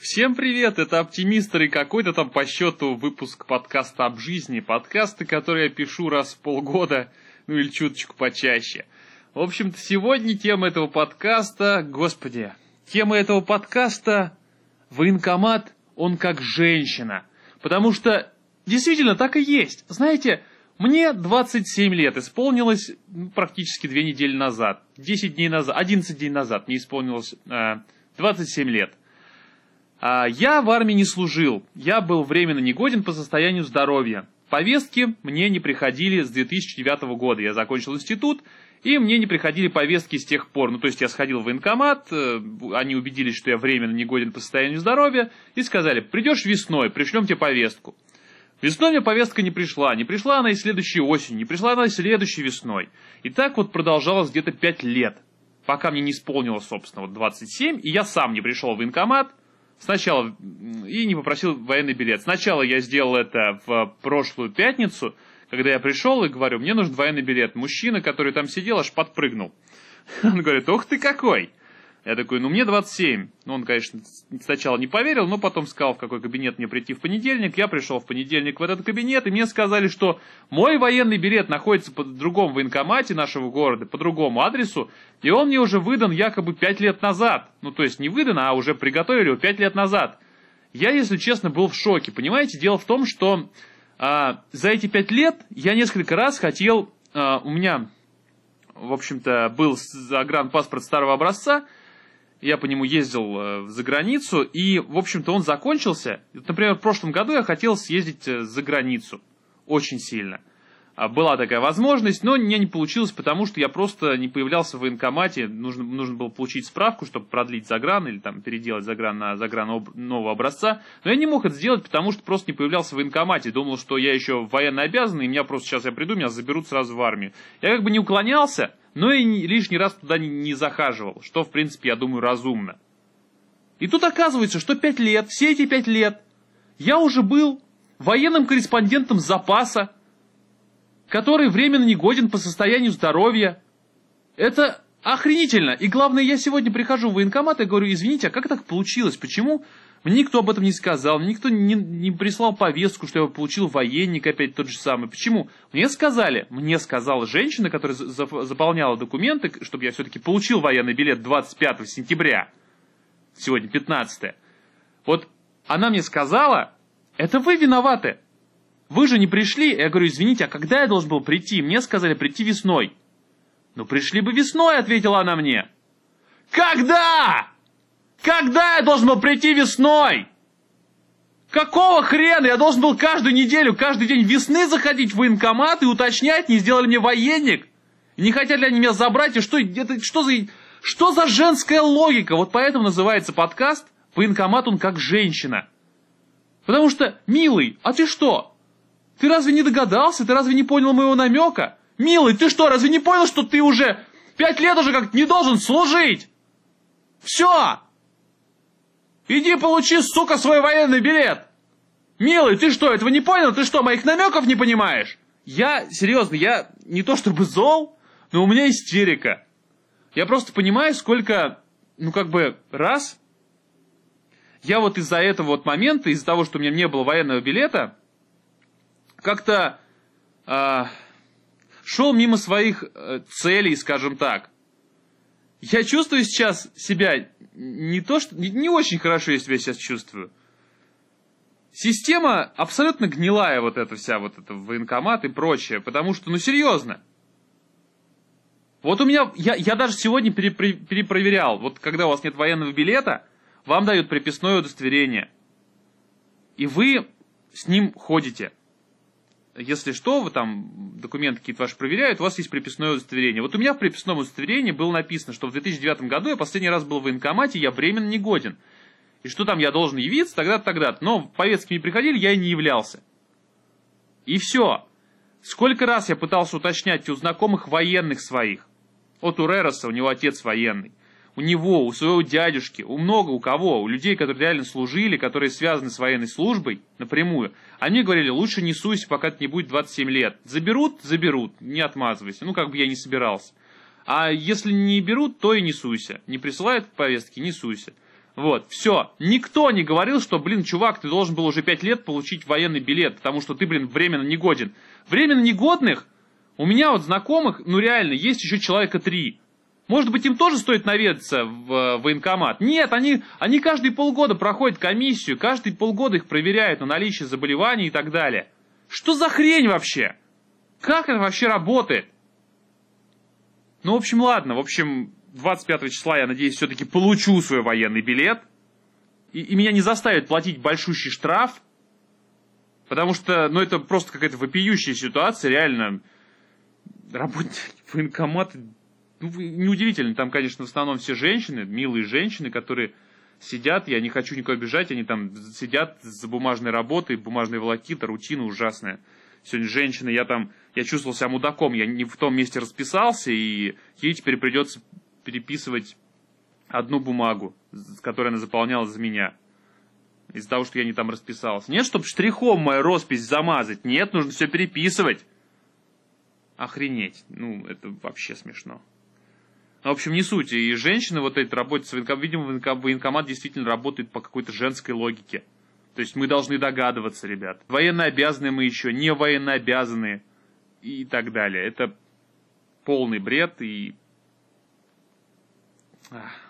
Всем привет, это Оптимистр и какой-то там по счету выпуск подкаста об жизни. Подкасты, которые я пишу раз в полгода, ну или чуточку почаще. В общем-то, сегодня тема этого подкаста, господи, тема этого подкаста «Военкомат, он как женщина». Потому что действительно так и есть. Знаете, мне 27 лет исполнилось практически две недели назад. 10 дней назад, 11 дней назад мне исполнилось э, 27 лет. А, я в армии не служил, я был временно негоден по состоянию здоровья. Повестки мне не приходили с 2009 года. Я закончил институт, и мне не приходили повестки с тех пор. Ну, то есть я сходил в военкомат, э, они убедились, что я временно негоден по состоянию здоровья, и сказали, придешь весной, пришлем тебе повестку. Весной мне повестка не пришла, не пришла она и следующей осенью, не пришла она и следующей весной. И так вот продолжалось где-то 5 лет, пока мне не исполнилось, собственно, вот 27, и я сам не пришел в военкомат, Сначала, и не попросил военный билет. Сначала я сделал это в прошлую пятницу, когда я пришел и говорю, мне нужен военный билет. Мужчина, который там сидел, аж подпрыгнул. Он говорит, ух ты какой! Я такой, ну мне 27. Ну, он, конечно, сначала не поверил, но потом сказал, в какой кабинет мне прийти в понедельник. Я пришел в понедельник в этот кабинет, и мне сказали, что мой военный билет находится по другом военкомате нашего города, по другому адресу, и он мне уже выдан якобы 5 лет назад. Ну, то есть не выдан, а уже приготовили его 5 лет назад. Я, если честно, был в шоке. Понимаете, дело в том, что а, за эти 5 лет я несколько раз хотел, а, у меня, в общем-то, был загранпаспорт старого образца, я по нему ездил э, за границу, и, в общем-то, он закончился. Например, в прошлом году я хотел съездить э, за границу. Очень сильно. А, была такая возможность, но мне не получилось, потому что я просто не появлялся в военкомате. Нужно, нужно было получить справку, чтобы продлить загран или там переделать загран на загран нового образца. Но я не мог это сделать, потому что просто не появлялся в военкомате. Думал, что я еще военно обязанный, и меня просто сейчас я приду, меня заберут сразу в армию. Я как бы не уклонялся, но и лишний раз туда не, захаживал, что, в принципе, я думаю, разумно. И тут оказывается, что пять лет, все эти пять лет, я уже был военным корреспондентом запаса, который временно негоден по состоянию здоровья. Это охренительно. И главное, я сегодня прихожу в военкомат и говорю, извините, а как так получилось? Почему мне никто об этом не сказал, мне никто не, не прислал повестку, что я получил военник опять тот же самый. Почему? Мне сказали, мне сказала женщина, которая за, заполняла документы, чтобы я все-таки получил военный билет 25 сентября. Сегодня 15. Вот она мне сказала, это вы виноваты. Вы же не пришли. Я говорю, извините, а когда я должен был прийти? Мне сказали прийти весной. Ну пришли бы весной, ответила она мне. Когда? Когда я должен был прийти весной? Какого хрена? Я должен был каждую неделю, каждый день весны заходить в военкомат и уточнять, не сделали мне военник? Не хотят ли они меня забрать? И что, это, что, за, что за женская логика? Вот поэтому называется подкаст «Военкомат он как женщина». Потому что, милый, а ты что? Ты разве не догадался? Ты разве не понял моего намека? Милый, ты что, разве не понял, что ты уже пять лет уже как не должен служить? Все! Иди получи, сука, свой военный билет! Милый, ты что, этого не понял? Ты что, моих намеков не понимаешь? Я, серьезно, я не то чтобы зол, но у меня истерика. Я просто понимаю, сколько, ну как бы, раз, я вот из-за этого вот момента, из-за того, что у меня не было военного билета, как-то э, шел мимо своих э, целей, скажем так. Я чувствую сейчас себя не то, что... Не, очень хорошо я себя сейчас чувствую. Система абсолютно гнилая вот эта вся, вот это военкомат и прочее, потому что, ну серьезно. Вот у меня, я, я даже сегодня перепри, перепроверял, вот когда у вас нет военного билета, вам дают приписное удостоверение. И вы с ним ходите если что, вы там документы какие-то ваши проверяют, у вас есть приписное удостоверение. Вот у меня в приписном удостоверении было написано, что в 2009 году я последний раз был в военкомате, я временно негоден. И что там я должен явиться тогда-то, тогда-то. Но повестки не приходили, я и не являлся. И все. Сколько раз я пытался уточнять у знакомых военных своих. Вот у Рероса, у него отец военный у него, у своего дядюшки, у много у кого, у людей, которые реально служили, которые связаны с военной службой напрямую, они говорили, лучше не суйся, пока ты не будет 27 лет. Заберут, заберут, не отмазывайся. Ну, как бы я не собирался. А если не берут, то и не суйся. Не присылают повестки, не суйся. Вот, все. Никто не говорил, что, блин, чувак, ты должен был уже 5 лет получить военный билет, потому что ты, блин, временно негоден. Временно негодных у меня вот знакомых, ну реально, есть еще человека три. Может быть, им тоже стоит наведаться в э, военкомат? Нет, они, они каждые полгода проходят комиссию, каждые полгода их проверяют на наличие заболеваний и так далее. Что за хрень вообще? Как это вообще работает? Ну, в общем, ладно. В общем, 25 числа, я надеюсь, все-таки получу свой военный билет. И, и меня не заставят платить большущий штраф. Потому что, ну, это просто какая-то вопиющая ситуация, реально. Работники военкомата, ну, неудивительно, там, конечно, в основном все женщины, милые женщины, которые сидят, я не хочу никого обижать, они там сидят за бумажной работой, бумажные волокита, рутина ужасная. Сегодня женщина, я там, я чувствовал себя мудаком, я не в том месте расписался, и ей теперь придется переписывать одну бумагу, которую она заполняла за меня. Из-за того, что я не там расписался. Нет, чтобы штрихом мою роспись замазать. Нет, нужно все переписывать. Охренеть. Ну, это вообще смешно. В общем, не суть. И женщины вот эти работают с военкоматом. Видимо, военкомат действительно работает по какой-то женской логике. То есть мы должны догадываться, ребят. Военно обязанные мы еще, не военно обязанные и так далее. Это полный бред и... Ах.